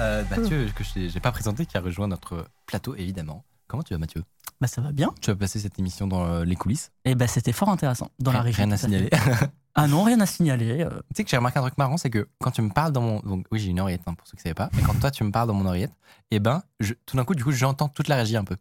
Euh, Mathieu, que je j'ai pas présenté, qui a rejoint notre plateau évidemment. Comment tu vas Mathieu? Bah ça va bien. Tu as passé cette émission dans euh, les coulisses? Et bah c'était fort intéressant dans la région. Rien à signaler. Ah non, rien à signaler. euh, Tu sais que j'ai remarqué un truc marrant, c'est que quand tu me parles dans mon. Donc, oui, j'ai une oreillette, hein, pour ceux qui ne savaient pas. Mais quand toi, tu me parles dans mon oreillette, et ben, je- tout d'un coup, du coup, j'entends toute la régie un peu.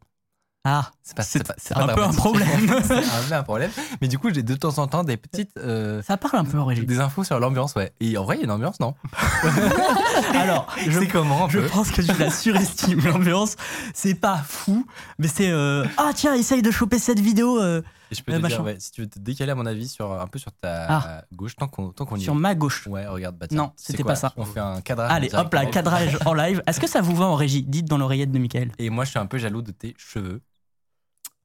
Ah, C'est pas- c'est pas- c'est pas un peu un problème. c'est un peu un problème. Mais du coup, j'ai de temps en temps des petites. euh, Ça parle un peu en régie. des infos sur l'ambiance, ouais. Et en vrai, il y a une ambiance, non Alors, je, comment un je pense que tu la surestimes l'ambiance. C'est pas fou, mais c'est euh, ah tiens, essaye de choper cette vidéo euh, Et je peux te dire, ouais, si tu veux te décaler, à mon avis, sur, un peu sur ta Ah. gauche, tant qu'on tant qu'on y sur est. ma gauche. Ouais, regarde, bah tiens, Non, c'était pas ça. On fait un cadrage. Allez, hop là, cadrage en live. Est-ce que ça vous va en régie Dites dans l'oreillette de Michael. Et moi, je suis un peu jaloux de tes cheveux.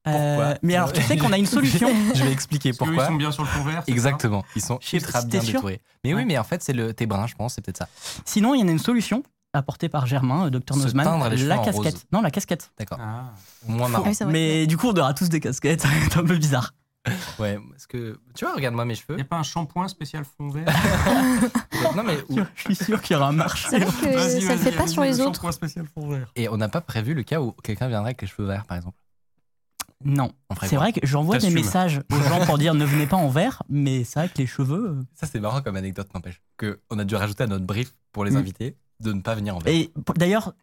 Euh, Pourquoi mais alors, tu sais qu'on a une solution. Je vais expliquer Parce pourquoi. ils sont bien sur le fond vert. Exactement, ils sont ultra si bien détourés. Mais oui, mais en fait, c'est le tes bruns, je pense, c'est peut-être ça. Sinon, il y en a une solution apportée par Germain, euh, Dr Se Nozman. teindre les cheveux La casquette. rose. Non, la casquette. D'accord. Ah. Moins marrant. Ah oui, vrai. Mais du coup, on aura tous des casquettes. c'est un peu bizarre. Ouais, parce que tu vois, regarde-moi mes Il cheveux. n'y a pas un shampoing spécial fond vert non mais Je suis sûr qu'il y aura un marché. Que ça le fait pas sur les le autres. shampoing spécial fond vert. et on n'a pas prévu le cas où quelqu'un viendrait avec les cheveux verts, par exemple. Non. C'est vrai que j'envoie des messages aux gens pour dire ne venez pas en vert, mais c'est vrai que les cheveux. euh, Ça c'est marrant comme anecdote, n'empêche. Que on a dû rajouter à notre brief pour les Mm. invités de ne pas venir en vert. Et d'ailleurs,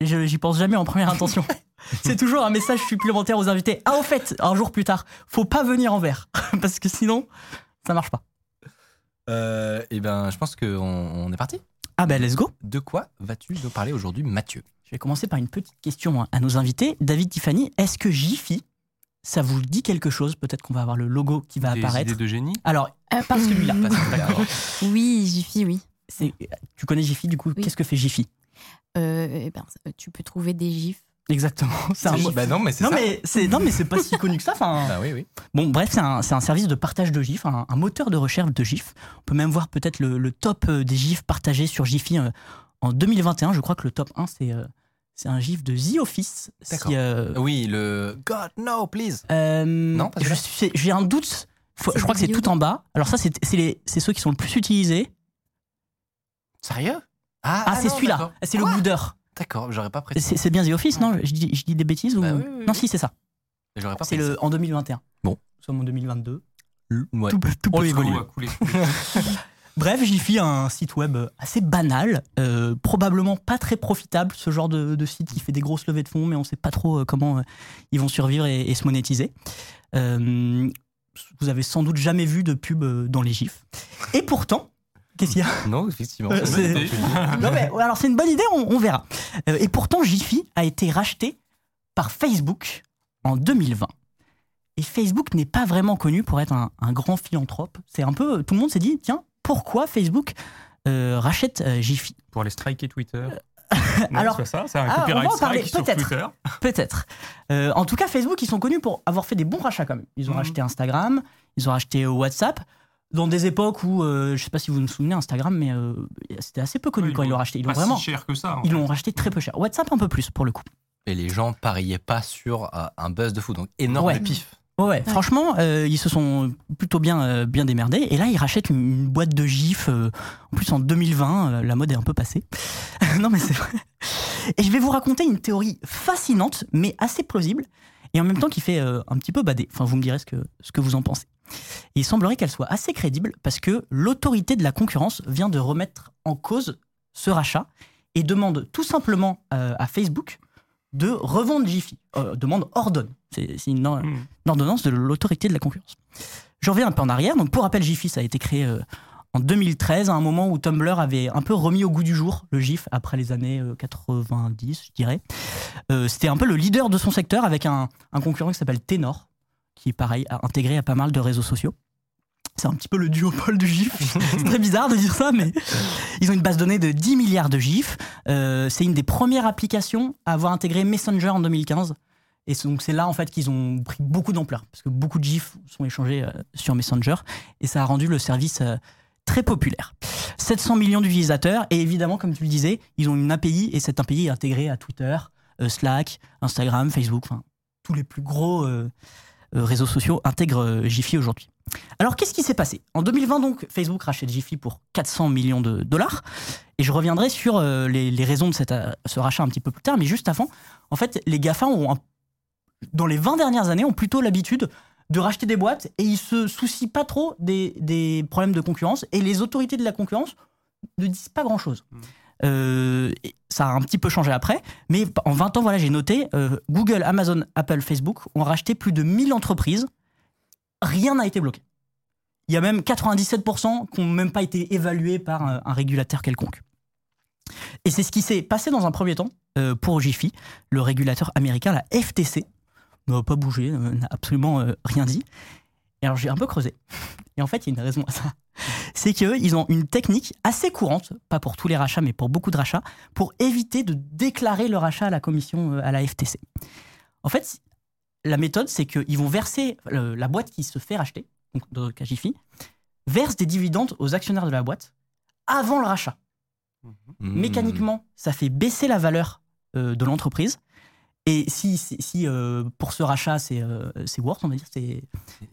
je- j'y pense jamais en première intention. c'est toujours un message supplémentaire aux invités. Ah, au fait, un jour plus tard, faut pas venir en vert, parce que sinon, ça marche pas. Euh, et ben, je pense qu'on on est parti. Ah, ben, let's go. De quoi vas-tu nous parler aujourd'hui, Mathieu? Je vais commencer par une petite question hein, à nos invités. David Tiffany, est-ce que Jiffy, ça vous dit quelque chose Peut-être qu'on va avoir le logo qui va Des apparaître. idées de génie? Alors, euh, pas celui-là. Parce que, d'accord. Oui, Jiffy, oui. C'est- Tu connais Jiffy, du coup, Oui. qu'est-ce que fait Jiffy? Euh, eh ben, tu peux trouver des gifs. Exactement. C'est un mot- Bah non, mais c'est Non ça. mais c'est non mais c'est pas si connu que ça. Enfin, Bah oui, oui. Bon, bref, c'est un, c'est un service de partage de GIFs, un, un moteur de recherche de GIFs. On peut même voir peut-être le, le top euh, des GIFs partagés sur Jiffy euh, en 2021. Je crois que le top 1, c'est euh, c'est un GIF de The Office. Si, euh, Oui, le God no, please. euh, Non, je celui-là suis- J'ai un doute. Faut- C'est je crois que c'est tout en bas. Alors ça, c'est c'est les- c'est ceux qui sont le plus utilisés. Sérieux? Ah, c'est non, celui-là. d'accord. C'est le boudeur. D'accord, j'aurais pas précisé. C'est c'est bien The Office, non? Je dis, je dis des bêtises ou... Bah oui, oui, oui. Non, si, c'est ça. J'aurais pas C'est le en 2021. Bon. Nous sommes en 2022. Ouais. Tout, tout peut évoluer. Bref, Jiffy a un site web assez banal, euh, probablement pas très profitable, ce genre de, de site qui fait des grosses levées de fonds, mais on sait pas trop euh, comment euh, ils vont survivre et, et se monétiser. Euh, vous avez sans doute jamais vu de pub dans les gifs. Et pourtant, qu'est-ce qu'il y a? Non, effectivement. Euh. Non mais alors c'est une bonne idée, on, on verra. Euh, et pourtant, Jiffy a été racheté par Facebook en 2020. Et Facebook n'est pas vraiment connu pour être un, un grand philanthrope. C'est un peu, tout le monde s'est dit, tiens, pourquoi Facebook euh, rachète euh, Jiffy Pour aller striker Twitter. Non, Alors- c'est ça, c'est un Ah, on copyright va en parler, peut-être. Twitter. Peut-être. Euh, en tout cas, Facebook, ils sont connus pour avoir fait des bons rachats quand même. Ils ont Mhm. racheté Instagram, ils ont racheté euh, WhatsApp. Dans des époques où, euh, je sais pas si vous vous souvenez, Instagram, mais euh, c'était assez peu connu Oui, quand ils l'ont racheté. Ils l'ont vraiment, si cher que ça. ils l'ont racheté très peu cher. WhatsApp un peu plus pour le coup. Et les gens pariaient pas sur euh, un buzz de fou, donc énorme Ouais. pif. Ouais, ouais, franchement, euh, ils se sont plutôt bien, euh, bien démerdés. Et là, ils rachètent une, une boîte de gifs. euh, en plus, en 2020, euh, la mode est un peu passée. non, mais c'est vrai. Et je vais vous raconter une théorie fascinante, mais assez plausible, et en même temps qui fait un petit peu bader. Enfin, vous me direz ce que, ce que vous en pensez. Et il semblerait qu'elle soit assez crédible parce que l'autorité de la concurrence vient de remettre en cause ce rachat et demande tout simplement à Facebook de revendre Jiffy. Euh, demande, ordonne. C'est c'est une, une ordonnance de l'autorité de la concurrence. Je reviens un peu en arrière. Donc, pour rappel, Jiffy, ça a été créé euh, en 2013, à un moment où Tumblr avait un peu remis au goût du jour le GIF après les années euh, 90, je dirais. Euh, C'était un peu le leader de son secteur avec un, un concurrent qui s'appelle Tenor, qui, pareil, a intégré à pas mal de réseaux sociaux. C'est un petit peu le duopole du GIF. C'est très bizarre de dire ça, mais ils ont une base de données de 10 milliards de GIFs. Euh, c'est une des premières applications à avoir intégré Messenger en 2015. Et donc c'est là en fait qu'ils ont pris beaucoup d'ampleur parce que beaucoup de GIFs sont échangés euh, sur Messenger et ça a rendu le service euh, très populaire. 700 millions d'utilisateurs et évidemment comme tu le disais, ils ont une API et cette API est intégrée à Twitter, Slack, Instagram, Facebook, enfin tous les plus gros réseaux sociaux intègrent euh, Jiffy aujourd'hui. Alors qu'est-ce qui s'est passé? En 2020 donc Facebook rachète Jiffy pour 400 millions de dollars. Et je reviendrai sur euh, les, raisons de cette, euh, ce rachat un petit peu plus tard. Mais juste avant, en fait les GAFA ont dans les 20 dernières années, ont plutôt l'habitude de racheter des boîtes et ils se soucient pas trop des, des problèmes de concurrence. Et les autorités de la concurrence ne disent pas grand chose. ça a un petit peu changé après, mais en 20 ans, voilà, j'ai noté euh, Google, Amazon, Apple, Facebook ont racheté plus de 1000 entreprises. Rien n'a été bloqué. Il y a même 97% qui n'ont même pas été évalués par un, un régulateur quelconque. Et c'est ce qui s'est passé dans un premier temps euh, pour Jiffy, le régulateur américain, la FTC, n'a pas bougé, euh, n'a absolument euh, rien dit. Et alors j'ai un peu creusé. Et en fait, il y a une raison à ça. C'est qu'ils ont une technique assez courante, pas pour tous les rachats, mais pour beaucoup de rachats, pour éviter de déclarer le rachat à la commission, euh, à la FTC. En fait, la méthode, c'est qu'ils vont verser, la boîte qui se fait racheter, donc dans le cas Jiffy, verse des dividendes aux actionnaires de la boîte avant le rachat. Mmh. Mécaniquement, ça fait baisser la valeur euh, de l'entreprise. Et si, si, si, euh, pour ce rachat, c'est euh, c'est worth, on va dire, c'est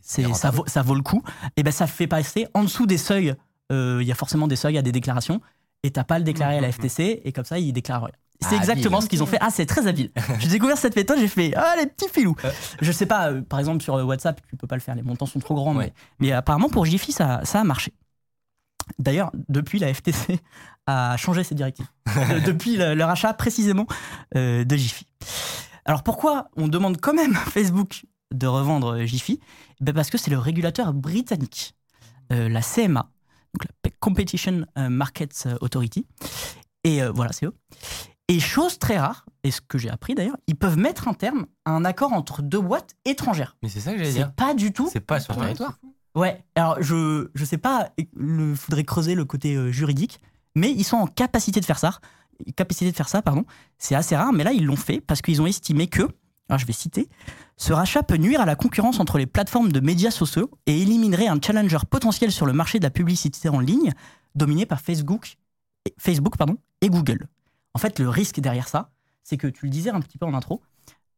c'est- ça, vaut, ça vaut le coup, et ben ça fait passer en dessous des seuils. euh, Il y a forcément des seuils à des déclarations, et t'as pas le déclarer à la FTC, et comme ça, ils déclarent rien. C'est Ah, exactement habile. ce qu'ils ont fait. Ah, c'est très habile. J'ai découvert cette méthode, j'ai fait Ah, les petits filous. Je sais pas, euh, par exemple, sur euh, WhatsApp, tu peux pas le faire, les montants sont trop grands, mais apparemment, pour Jiffy, ça, ça a marché. D'ailleurs, depuis, la FTC a changé ses directives. Depuis le, le rachat précisément euh, de Jiffy. Alors pourquoi on demande quand même à Facebook de revendre euh, Jiffy? Ben Parce que c'est le régulateur britannique, euh, la CMA, donc la Competition Markets Authority. Et euh, voilà, c'est eux. Et chose très rare, et ce que j'ai appris d'ailleurs, ils peuvent mettre un terme à un accord entre deux boîtes étrangères. Mais c'est ça que j'allais C'est dire. pas du tout C'est pas sur le territoire. Ouais, alors je je sais pas, il faudrait creuser le côté euh, juridique, mais ils sont en capacité de faire ça. Capacité de faire ça, pardon. C'est assez rare, mais là ils l'ont fait parce qu'ils ont estimé que, alors je vais citer, ce rachat peut nuire à la concurrence entre les plateformes de médias sociaux et éliminerait un challenger potentiel sur le marché de la publicité en ligne, dominé par Facebook, et- Facebook pardon, et Google. En fait, le risque derrière ça, c'est que tu le disais un petit peu en intro,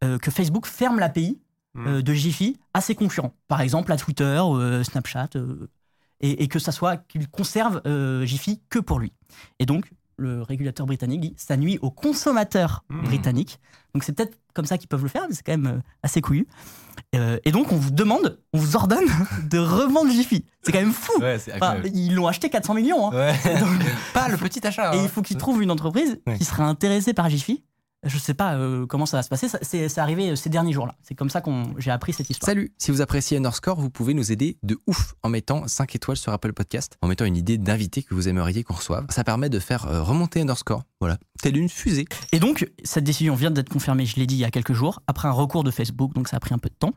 euh, que Facebook ferme l'API euh, de Jiffy à ses concurrents. Par exemple, à Twitter, euh, Snapchat, euh, et, et que ça soit qu'il conserve Jiffy que pour lui. Et donc, le régulateur britannique dit ça nuit aux consommateurs Mmh. britanniques. Donc, c'est peut-être comme ça qu'ils peuvent le faire, mais c'est quand même assez couillu. Euh, et donc, on vous demande, on vous ordonne de revendre Jiffy. C'est quand même fou. Ouais, Enfin, ils l'ont acheté 400 millions. hein. Ouais. Donc, Pas le petit achat. et hein. il faut qu'ils trouvent une entreprise Ouais. qui serait intéressée par Jiffy. Je sais pas euh, comment ça va se passer. C'est arrivé euh, ces derniers jours-là. C'est comme ça qu'on j'ai appris cette histoire. Salut, si vous appréciez Underscore, vous pouvez nous aider de ouf en mettant 5 étoiles sur Apple Podcast, en mettant une idée d'invité que vous aimeriez qu'on reçoive. Ça permet de faire euh, remonter Underscore, voilà, telle une fusée. Et donc, cette décision vient d'être confirmée, je l'ai dit il y a quelques jours, après un recours de Facebook, donc ça a pris un peu de temps.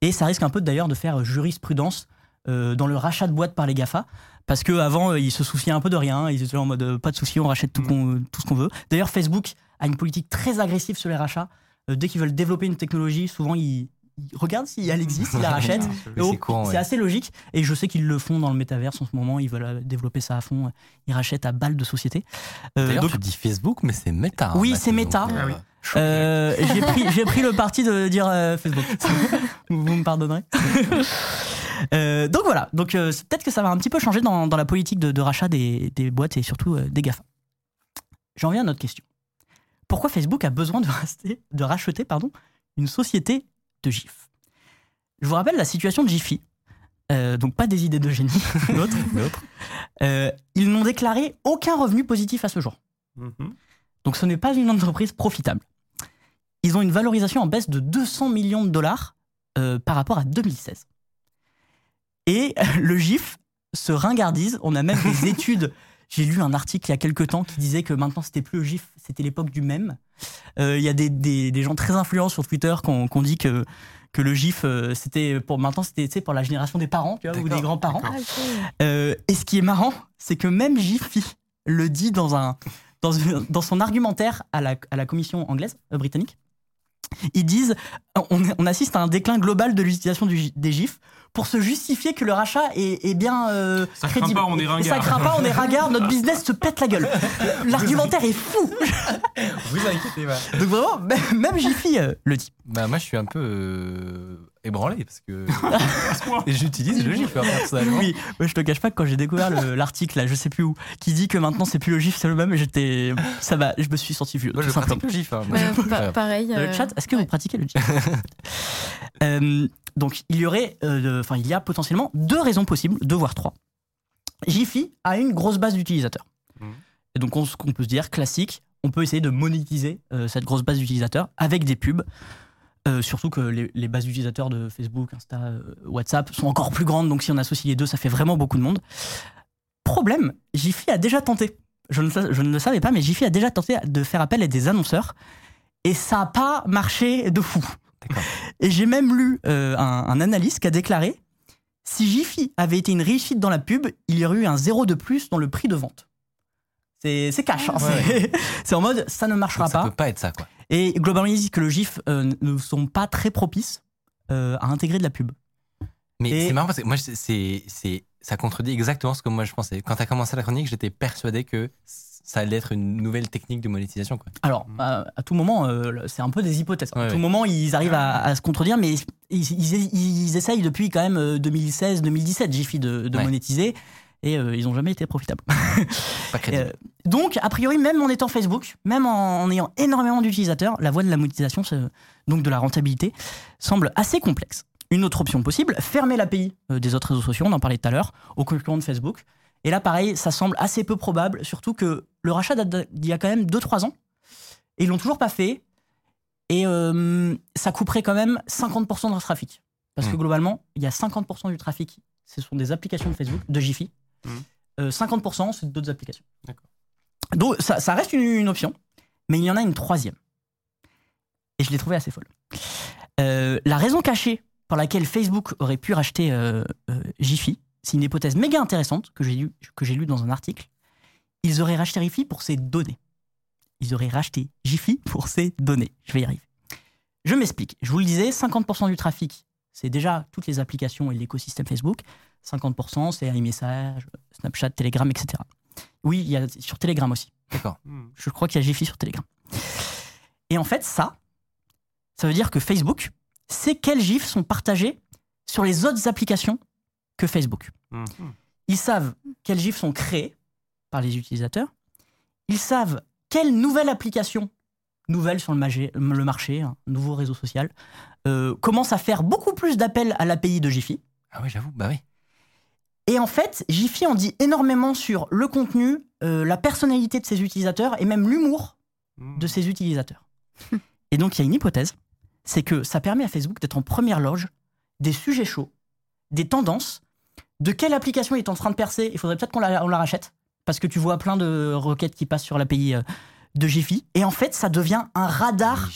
Et ça risque un peu d'ailleurs de faire jurisprudence euh, dans le rachat de boîtes par les GAFA, parce qu'avant, ils se souciaient un peu de rien, ils étaient en mode pas de souci, on rachète tout, tout ce qu'on veut. D'ailleurs, Facebook a une politique très agressive sur les rachats. Euh, dès qu'ils veulent développer une technologie, souvent ils, ils regardent si elle existe, ils la rachètent. C'est ouais. assez logique. Et je sais qu'ils le font dans le métaverse en ce moment. Ils veulent euh, développer ça à fond. Ils rachètent à balles de société. Euh, donc, tu dis Facebook, mais c'est Meta. hein, Oui, c'est Meta. euh, Ah oui. euh, j'ai pris, le parti de dire euh, Facebook. vous me pardonnerez. Euh, donc voilà. Donc euh, peut-être que ça va un petit peu changer dans, dans la politique de, de rachat des, des boîtes et surtout euh, des GAFA. J'en viens à notre question. Pourquoi Facebook a besoin de, racheter- de racheter pardon, une société de GIF Je vous rappelle la situation de Jiffy. Euh, donc pas des idées de génie, l'autre. Euh, ils n'ont déclaré aucun revenu positif à ce jour. Mhm. Donc ce n'est pas une entreprise profitable. Ils ont une valorisation en baisse de 200 millions de dollars euh, par rapport à 2016. Et le GIF se ringardise. On a même des études J'ai lu un article il y a quelques temps qui disait que maintenant c'était plus le GIF, c'était l'époque du mème. Euh, Il y a des, des- des gens très influents sur Twitter qui ont, dit que, que le GIF, euh, c'était pour maintenant c'était pour la génération des parents, tu vois, ou des grands-parents. Euh, et ce qui est marrant, c'est que même Jiffy le dit dans, un, dans, dans son argumentaire à la, à la commission anglaise, euh, britannique. Ils disent on, on assiste à un déclin global de l'utilisation des GIFs pour se justifier que le rachat est, est bien euh, Ça craint crédible. pas, on est Et Ça ringard. craint pas, on est ringard, notre business se pète la gueule. L'argumentaire est fou. Vous inquiétez pas. Donc vraiment, même, même Jiffy euh, le dit. Bah, moi, je suis un peu euh, ébranlé parce que j'utilise le GIF hein, personnellement. Oui, ouais, je te cache pas que quand j'ai découvert le- l'article, là, je sais plus où, qui dit que maintenant c'est plus le GIF, c'est le même, j'étais. Ça va, je me suis senti vieux. Moi, je pratique le GIF. hein. Ouais, Moi, pa- je- pareil. Le euh, chat, est-ce que ouais. vous pratiquez le GIF? Euh, Donc, il y aurait, euh, enfin, il y a potentiellement deux raisons possibles, deux voire trois. Jiffy a une grosse base d'utilisateurs. Mhm. Et donc, on, ce qu'on peut se dire, classique, on peut essayer de monétiser euh, cette grosse base d'utilisateurs avec des pubs. Euh, surtout que les, les bases d'utilisateurs de Facebook, Insta, euh, WhatsApp sont encore plus grandes, donc si on associe les deux, ça fait vraiment beaucoup de monde. Problème, Jiffy a déjà tenté. Je ne, sa- je ne le savais pas, mais Jiffy a déjà tenté de faire appel à des annonceurs et ça n'a pas marché de fou. Et j'ai même lu euh, un, un analyste qui a déclaré si Jiffy avait été une réussite dans la pub, il y aurait eu un zéro de plus dans le prix de vente. C'est cash. hein, c'est- C'est en mode ça ne marchera ça pas. peut pas être ça, quoi. Et globalement, ils disent que le GIF euh, ne sont pas très propices euh, à intégrer de la pub. Mais Et- c'est marrant parce que moi, c'est- c'est, ça contredit exactement ce que moi je pensais. Quand tu as commencé la chronique, j'étais persuadé que ça allait être une nouvelle technique de monétisation. Quoi. Alors, à, à tout moment, euh, c'est un peu des hypothèses. à tout ouais. moment, ils arrivent à, à se contredire, mais ils, ils- ils essayent depuis quand même 2016-2017, Jiffy, de, de Ouais. monétiser, et euh, ils n'ont jamais été profitables. Pas crédible. Euh, donc, a priori, même en étant Facebook, même en, en ayant énormément d'utilisateurs, la voie de la monétisation, donc de la rentabilité, semble assez complexe. Une autre option possible, fermer l'API euh, des autres réseaux sociaux, on en parlait tout à l'heure, aux concurrents de Facebook. Et là, pareil, ça semble assez peu probable, surtout que le rachat date d'il y a quand même 2-3 ans, et ils l'ont toujours pas fait, et euh, ça couperait quand même 50% de leur trafic. Parce que Mm. globalement, il y a 50% du trafic, ce sont des applications de Facebook, de Jiffy. Mm. Euh, 50% c'est d'autres applications. Donc ça, ça reste une, une option, mais il y en a une troisième. Et je l'ai trouvée assez folle. Euh, la raison cachée pour laquelle Facebook aurait pu racheter euh, euh, Jiffy, c'est une hypothèse méga intéressante que j'ai lue lu dans un article. Ils auraient racheté Jiffy pour ses données. Ils auraient racheté Jiffy pour ses données. Je vais y arriver. Je m'explique. Je vous le disais, 50% du trafic, c'est déjà toutes les applications et l'écosystème Facebook. 50%, c'est iMessage, Snapchat, Telegram, etc. Oui, il y a sur Telegram aussi. D'accord. Hmm. Je crois qu'il y a Jiffy sur Telegram. Et en fait, ça, ça veut dire que Facebook sait quels GIFs sont partagés sur les autres applications que Facebook. Hmm. Ils savent quels GIFs sont créés par les utilisateurs. Ils savent quelle nouvelle application, nouvelle sur le, magé- le marché, un nouveau réseau social, euh, commence à faire beaucoup plus d'appels à l'API de Jiffy. Ah oui, j'avoue, bah oui. Et en fait, Jiffy en dit énormément sur le contenu, euh, la personnalité de ses utilisateurs et même l'humour Hmm. de ses utilisateurs. Et donc, il y a une hypothèse, c'est que ça permet à Facebook d'être en première loge des sujets chauds, des tendances, de quelle application est en train de percer? Il faudrait peut-être qu'on la, on la rachète, parce que tu vois plein de requêtes qui passent sur l'API euh, de Jiffy. Et en fait, ça devient un radar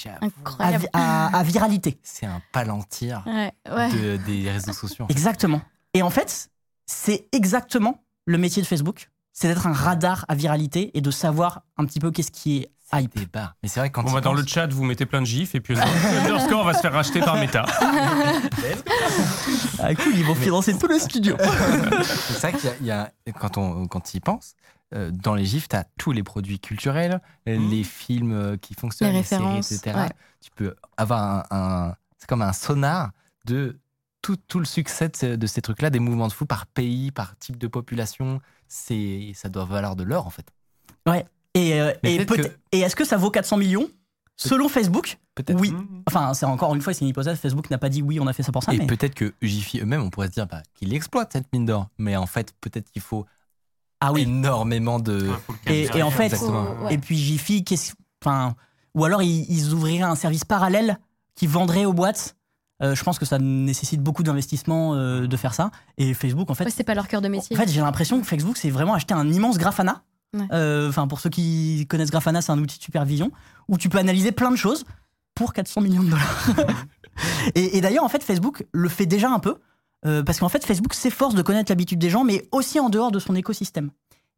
à, viralité. C'est un palantir Ouais, ouais. de- des réseaux sociaux. Exactement. Et en fait, c'est exactement le métier de Facebook, c'est d'être un radar à viralité et de savoir un petit peu qu'est-ce qui est hype. Barres. Mais c'est vrai que quand Bon, bah, dans le chat, vous mettez plein de gifs et puis Underscore va se faire racheter par Meta. Ah, cool, ils vont financer tout le studio. C'est ça qu'il y a, il y a- quand on quand y penses, euh, dans les gifs, tu as tous les produits culturels, euh, Mhm. les films euh, qui fonctionnent, Les les, séries, etc. ouais. Tu peux avoir un, un- c'est comme un sonar de tout, tout le succès de ces, de ces trucs-là, des mouvements de fou par pays, par type de population. C'est ça doit valoir de l'or en fait. Et, euh, et, peut-être peut- que- et est-ce que ça vaut 400 millions? Selon Facebook, Peut-être. oui. Hmm. Enfin, c'est encore une fois, c'est une hypothèse. Facebook n'a pas dit oui, on a fait ça pour ça. Et mais... peut-être que Jiffy eux-mêmes, on pourrait se dire bah, qu'ils exploitent cette mine d'or. Mais en fait, peut-être qu'il faut Ah oui. énormément de. Ouais, Et, en fait, ouais. et puis Jiffy, qu'est-ce, enfin, ou alors ils, ils ouvriraient un service parallèle qui vendrait aux boîtes Euh, je pense que ça nécessite beaucoup d'investissement euh, de faire ça. Et Facebook, en fait, Ouais, c'est pas leur cœur de métier. en fait, j'ai l'impression que Facebook, c'est vraiment acheter un immense Grafana. Ouais. Euh, Enfin, pour ceux qui connaissent Grafana, c'est un outil de supervision où tu peux analyser plein de choses pour 400 millions de dollars. et et d'ailleurs, en fait, Facebook le fait déjà un peu euh, parce qu'en fait, Facebook s'efforce de connaître l'habitude des gens, mais aussi en dehors de son écosystème.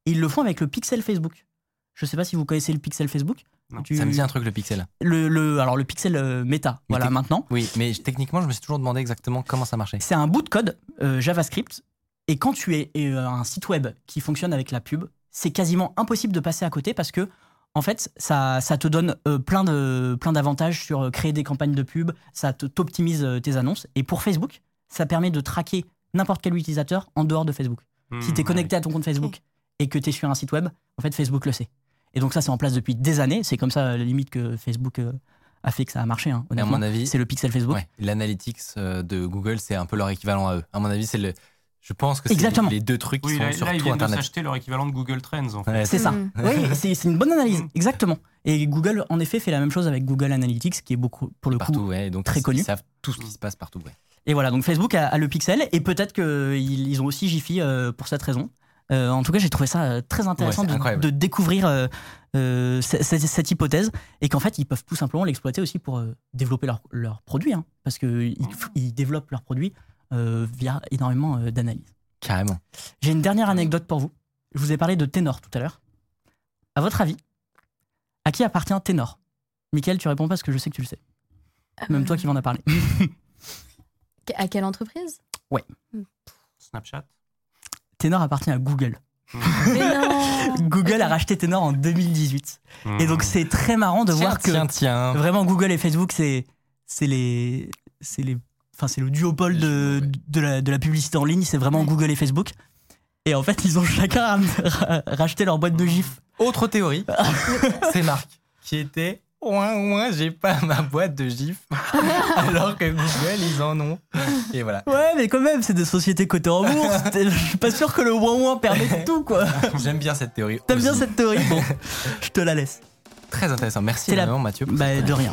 Et ils le font avec le pixel Facebook. Je sais pas si vous connaissez le pixel Facebook. Non. Tu- Ça me dit un truc, le pixel. le, le- alors le pixel euh, Meta, Mais voilà maintenant. Oui, mais techniquement, je me suis toujours demandé exactement comment ça marchait. C'est un bout de code euh, JavaScript. Et quand tu es euh, un site web qui fonctionne avec la pub, c'est quasiment impossible de passer à côté parce que, en fait, ça, ça te donne euh, plein de plein d'avantages sur euh, créer des campagnes de pub, ça t'optimise euh, tes annonces. Et pour Facebook, ça permet de traquer n'importe quel utilisateur en dehors de Facebook. Si Hmm, tu es connecté à ton compte Facebook et que tu es sur un site web, en fait, Facebook le sait. Et donc ça, c'est en place depuis des années. C'est comme ça, à la limite, que Facebook euh, a fait que ça a marché. hein, à mon avis, c'est le pixel Facebook. ouais, l'analytics euh, de Google, c'est un peu leur équivalent à eux. À mon avis, c'est le. Je pense que c'est Exactement. les deux trucs qui Oui, sont là, sur là, ils tout viennent de Internet. s'acheter leur équivalent de Google Trends, en fait. Ouais, C'est ça. Mm. Oui, c'est une bonne analyse, exactement. Et Google, en effet, fait la même chose avec Google Analytics, qui est beaucoup, pour le partout, coup. ouais. et Donc, très ils- connu. Ils savent tout ce qui se passe partout, ouais. Et voilà, donc Facebook a, a le Pixel, et peut-être qu'ils ils ont aussi Jiffy euh, pour cette raison. Euh, en tout cas, j'ai trouvé ça euh, très intéressant Ouais, de, découvrir euh, euh, ce- cette, cette hypothèse, et qu'en fait, ils peuvent tout simplement l'exploiter aussi pour euh, développer leurs leurs produits, hein, parce qu'ils ils développent leurs produits euh, via énormément euh, d'analyses. Carrément. J'ai une dernière anecdote pour vous. Je vous ai parlé de Ténor tout à l'heure. À votre avis, à qui appartient Ténor? Michael, tu réponds pas parce que je sais que tu le sais. Même toi qui m'en as parlé. À quelle entreprise? Snapchat. Ténor appartient à Google. Mais non Google a racheté Ténor en 2018. Hmm. Et donc c'est très marrant de voir que tiens, tiens. vraiment Google et Facebook, c'est c'est les c'est les enfin c'est le duopole de, de, la, de la publicité en ligne, c'est vraiment. Google et Facebook. Et en fait, ils ont chacun ra- racheté leur boîte de gifs. Autre théorie, c'est Marc qui était ouin ouin, j'ai pas ma boîte de gifs, alors que Google ils en ont. Et voilà. Ouais, mais quand même, c'est des sociétés cotées en bourse. Je suis pas sûr que le ouin ouin permette tout, quoi. J'aime bien cette théorie. T'aimes bien cette théorie? Bon, je te la laisse. Très intéressant. Merci la- énormément Mathieu. Bah, de rien.